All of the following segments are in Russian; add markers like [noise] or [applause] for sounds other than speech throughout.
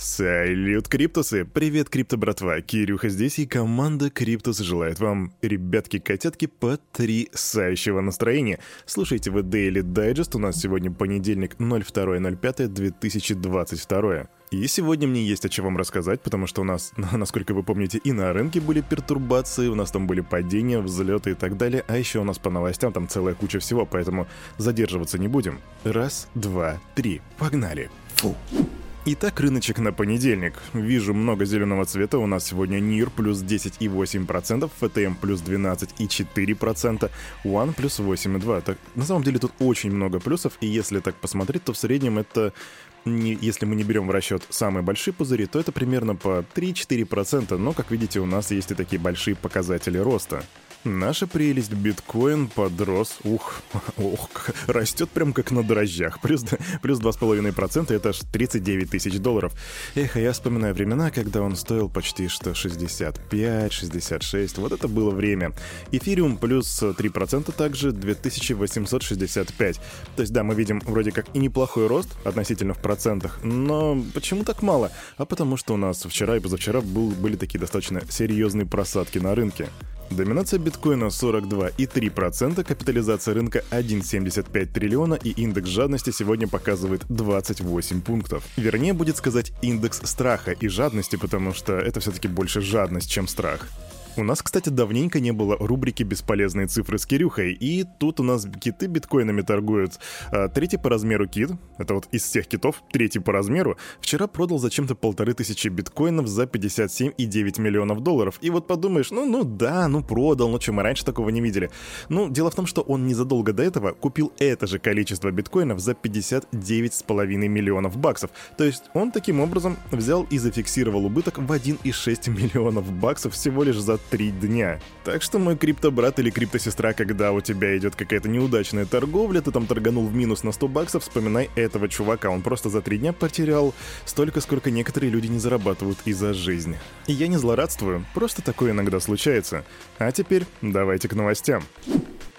Салют, Криптусы! Привет, Крипто братва! Кирюха здесь, и команда Криптус желает вам, ребятки-котятки, потрясающего настроения. Слушайте вы Daily Digest, у нас сегодня понедельник 02.05.2022. И сегодня мне есть о чем вам рассказать, потому что у нас, [laughs] насколько вы помните, и на рынке были пертурбации, у нас там были падения, взлеты и так далее, а еще у нас по новостям там целая куча всего, поэтому задерживаться не будем. Раз, два, три, погнали! Фу. Итак, рыночек на понедельник. Вижу много зеленого цвета. У нас сегодня NIR плюс 10,8%, FTM плюс 12,4%, One плюс 8,2%. Так, на самом деле тут очень много плюсов, и если так посмотреть, то в среднем это не, если мы не берем в расчет самые большие пузыри, то это примерно по 3-4%, но, как видите, у нас есть и такие большие показатели роста. Наша прелесть биткоин подрос, ух, ух, растет прям как на дрожжах. Плюс, плюс 2,5% это аж 39 тысяч долларов. Эх, а я вспоминаю времена, когда он стоил почти что 65, 66. Вот это было время. Эфириум плюс 3% также 2865. То есть да, мы видим вроде как и неплохой рост относительно в процентах, но почему так мало? А потому что у нас вчера и позавчера был, были такие достаточно серьезные просадки на рынке. Доминация биткоина 42,3%, капитализация рынка 1,75 триллиона и индекс жадности сегодня показывает 28 пунктов. Вернее, будет сказать индекс страха и жадности, потому что это все-таки больше жадность, чем страх. У нас, кстати, давненько не было рубрики «Бесполезные цифры с Кирюхой», и тут у нас киты биткоинами торгуют. А, третий по размеру кит, это вот из всех китов, третий по размеру, вчера продал зачем-то полторы тысячи биткоинов за 57,9 миллионов долларов. И вот подумаешь, ну, ну да, ну продал, ну что, мы раньше такого не видели. Ну, дело в том, что он незадолго до этого купил это же количество биткоинов за 59,5 миллионов баксов. То есть он таким образом взял и зафиксировал убыток в 1,6 миллионов баксов всего лишь за три дня. Так что мой криптобрат или криптосестра, когда у тебя идет какая-то неудачная торговля, ты там торганул в минус на 100 баксов, вспоминай этого чувака. Он просто за три дня потерял столько, сколько некоторые люди не зарабатывают и за жизнь. И я не злорадствую, просто такое иногда случается. А теперь давайте к новостям.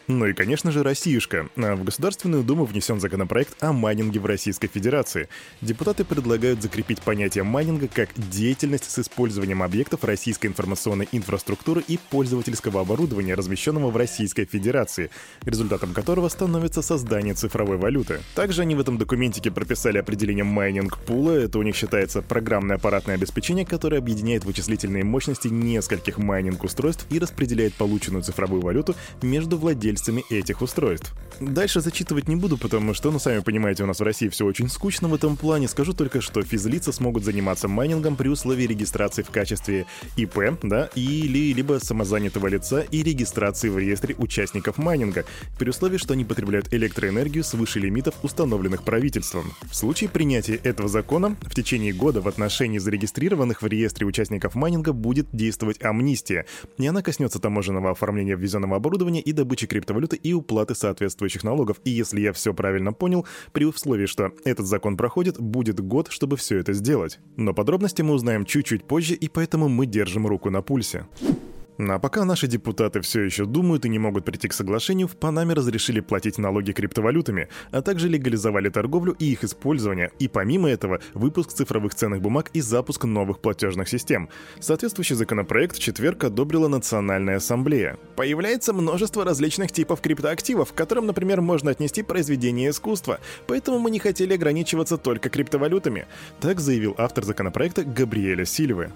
Ну и, конечно же, Россиюшка. А в Государственную Думу внесен законопроект о майнинге в Российской Федерации. Депутаты предлагают закрепить понятие майнинга как деятельность с использованием объектов российской информационной инфраструктуры и пользовательского оборудования, размещенного в Российской Федерации, результатом которого становится создание цифровой валюты. Также они в этом документике прописали определение майнинг-пула. Это у них считается программное аппаратное обеспечение, которое объединяет вычислительные мощности нескольких майнинг-устройств и распределяет полученную цифровую валюту между владельцами владельцами этих устройств. Дальше зачитывать не буду, потому что, ну, сами понимаете, у нас в России все очень скучно в этом плане. Скажу только, что физлица смогут заниматься майнингом при условии регистрации в качестве ИП, да, или либо самозанятого лица и регистрации в реестре участников майнинга, при условии, что они потребляют электроэнергию свыше лимитов, установленных правительством. В случае принятия этого закона в течение года в отношении зарегистрированных в реестре участников майнинга будет действовать амнистия, и она коснется таможенного оформления ввезенного оборудования и добычи криптовалют криптовалюты и уплаты соответствующих налогов. И если я все правильно понял, при условии, что этот закон проходит, будет год, чтобы все это сделать. Но подробности мы узнаем чуть-чуть позже, и поэтому мы держим руку на пульсе. А пока наши депутаты все еще думают и не могут прийти к соглашению, в Панаме разрешили платить налоги криптовалютами, а также легализовали торговлю и их использование, и помимо этого выпуск цифровых ценных бумаг и запуск новых платежных систем. Соответствующий законопроект в четверг одобрила Национальная ассамблея. Появляется множество различных типов криптоактивов, к которым, например, можно отнести произведение искусства, поэтому мы не хотели ограничиваться только криптовалютами, так заявил автор законопроекта Габриэля Сильвы.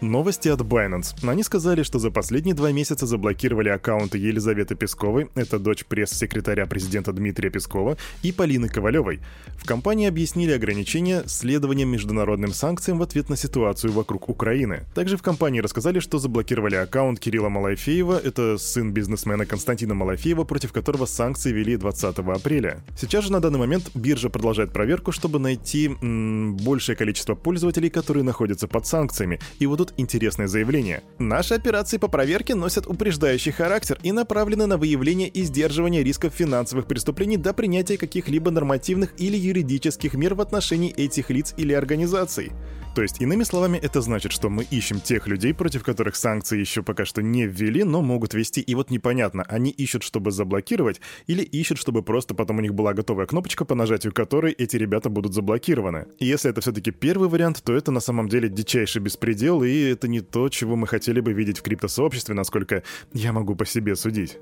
Новости от Binance. Они сказали, что за последние два месяца заблокировали аккаунты Елизаветы Песковой, это дочь пресс-секретаря президента Дмитрия Пескова, и Полины Ковалевой. В компании объяснили ограничения следованием международным санкциям в ответ на ситуацию вокруг Украины. Также в компании рассказали, что заблокировали аккаунт Кирилла Малафеева, это сын бизнесмена Константина Малафеева, против которого санкции вели 20 апреля. Сейчас же на данный момент биржа продолжает проверку, чтобы найти м- большее количество пользователей, которые находятся под санкциями. И вот тут интересное заявление. Наши операции по проверке носят упреждающий характер и направлены на выявление и сдерживание рисков финансовых преступлений до принятия каких-либо нормативных или юридических мер в отношении этих лиц или организаций. То есть, иными словами, это значит, что мы ищем тех людей, против которых санкции еще пока что не ввели, но могут вести. И вот непонятно, они ищут, чтобы заблокировать, или ищут, чтобы просто потом у них была готовая кнопочка, по нажатию которой эти ребята будут заблокированы. И если это все-таки первый вариант, то это на самом деле дичайший беспредел, и это не то, чего мы хотели бы видеть в криптосообществе, насколько я могу по себе судить.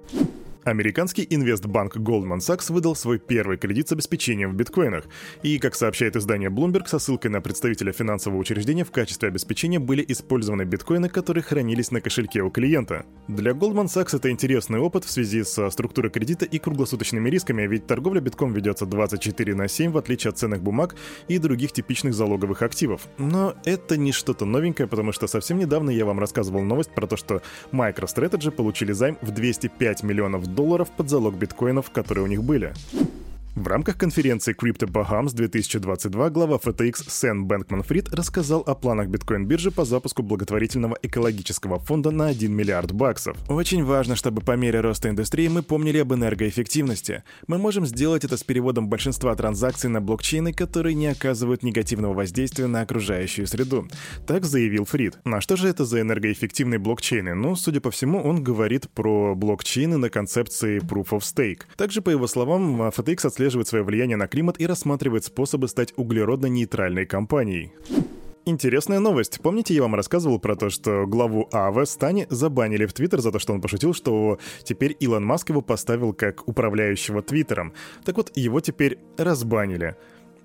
Американский инвестбанк Goldman Sachs выдал свой первый кредит с обеспечением в биткоинах. И, как сообщает издание Bloomberg, со ссылкой на представителя финансового учреждения в качестве обеспечения были использованы биткоины, которые хранились на кошельке у клиента. Для Goldman Sachs это интересный опыт в связи со структурой кредита и круглосуточными рисками, ведь торговля битком ведется 24 на 7, в отличие от ценных бумаг и других типичных залоговых активов. Но это не что-то новенькое, потому что совсем недавно я вам рассказывал новость про то, что MicroStrategy получили займ в 205 миллионов под залог биткоинов, которые у них были. В рамках конференции Crypto Bahams 2022 глава FTX Сен Бэнкман Фрид рассказал о планах биткоин-биржи по запуску благотворительного экологического фонда на 1 миллиард баксов. Очень важно, чтобы по мере роста индустрии мы помнили об энергоэффективности. Мы можем сделать это с переводом большинства транзакций на блокчейны, которые не оказывают негативного воздействия на окружающую среду. Так заявил Фрид. На что же это за энергоэффективные блокчейны? Ну, судя по всему, он говорит про блокчейны на концепции Proof of Stake. Также, по его словам, FTX отслеживает отслеживает свое влияние на климат и рассматривает способы стать углеродно-нейтральной компанией. Интересная новость. Помните, я вам рассказывал про то, что главу АВ Стани забанили в Твиттер за то, что он пошутил, что теперь Илон Маск его поставил как управляющего Твиттером. Так вот, его теперь разбанили.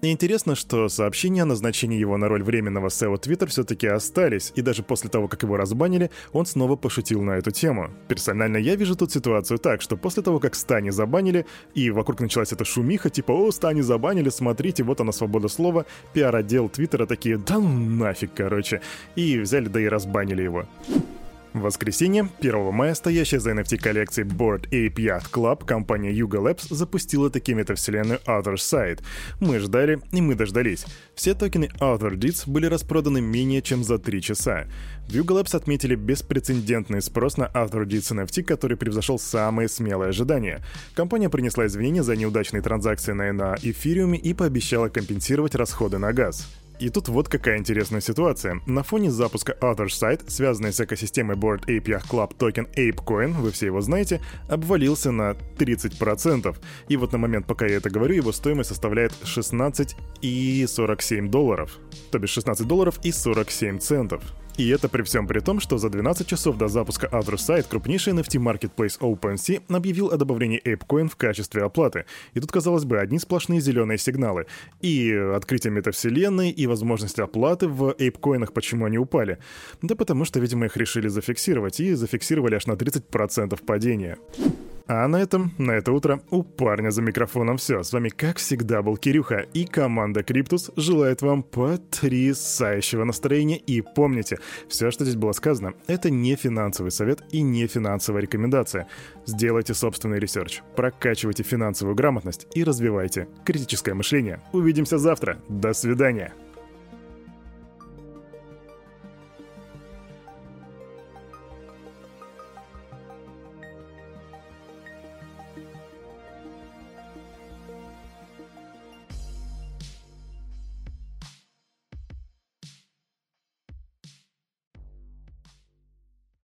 И интересно, что сообщения о назначении его на роль временного SEO Twitter все-таки остались, и даже после того, как его разбанили, он снова пошутил на эту тему. Персонально я вижу тут ситуацию так, что после того, как Стани забанили, и вокруг началась эта шумиха, типа «О, Стани забанили, смотрите, вот она свобода слова», пиар-отдел Твиттера такие «Да ну нафиг, короче», и взяли да и разбанили его. В воскресенье, 1 мая, стоящая за NFT коллекцией Board Ape Yacht Club компания Yuga Labs запустила таки метавселенную Other Side. Мы ждали, и мы дождались. Все токены Other Deeds были распроданы менее чем за 3 часа. В Yuga Labs отметили беспрецедентный спрос на Other Deeds NFT, который превзошел самые смелые ожидания. Компания принесла извинения за неудачные транзакции на, на эфириуме и пообещала компенсировать расходы на газ. И тут вот какая интересная ситуация. На фоне запуска Other Side, связанной с экосистемой Board Ape Yacht Club токен ApeCoin, вы все его знаете, обвалился на 30%. И вот на момент, пока я это говорю, его стоимость составляет 16,47 долларов. То бишь 16 долларов и 47 центов. И это при всем при том, что за 12 часов до запуска Other Side крупнейший NFT Marketplace OpenSea объявил о добавлении ApeCoin в качестве оплаты. И тут, казалось бы, одни сплошные зеленые сигналы. И открытие метавселенной, и возможность оплаты в ApeCoin, почему они упали? Да потому что, видимо, их решили зафиксировать, и зафиксировали аж на 30% падения. А на этом, на это утро, у парня за микрофоном все. С вами, как всегда, был Кирюха, и команда Криптус желает вам потрясающего настроения. И помните, все, что здесь было сказано, это не финансовый совет и не финансовая рекомендация. Сделайте собственный research, прокачивайте финансовую грамотность и развивайте критическое мышление. Увидимся завтра. До свидания.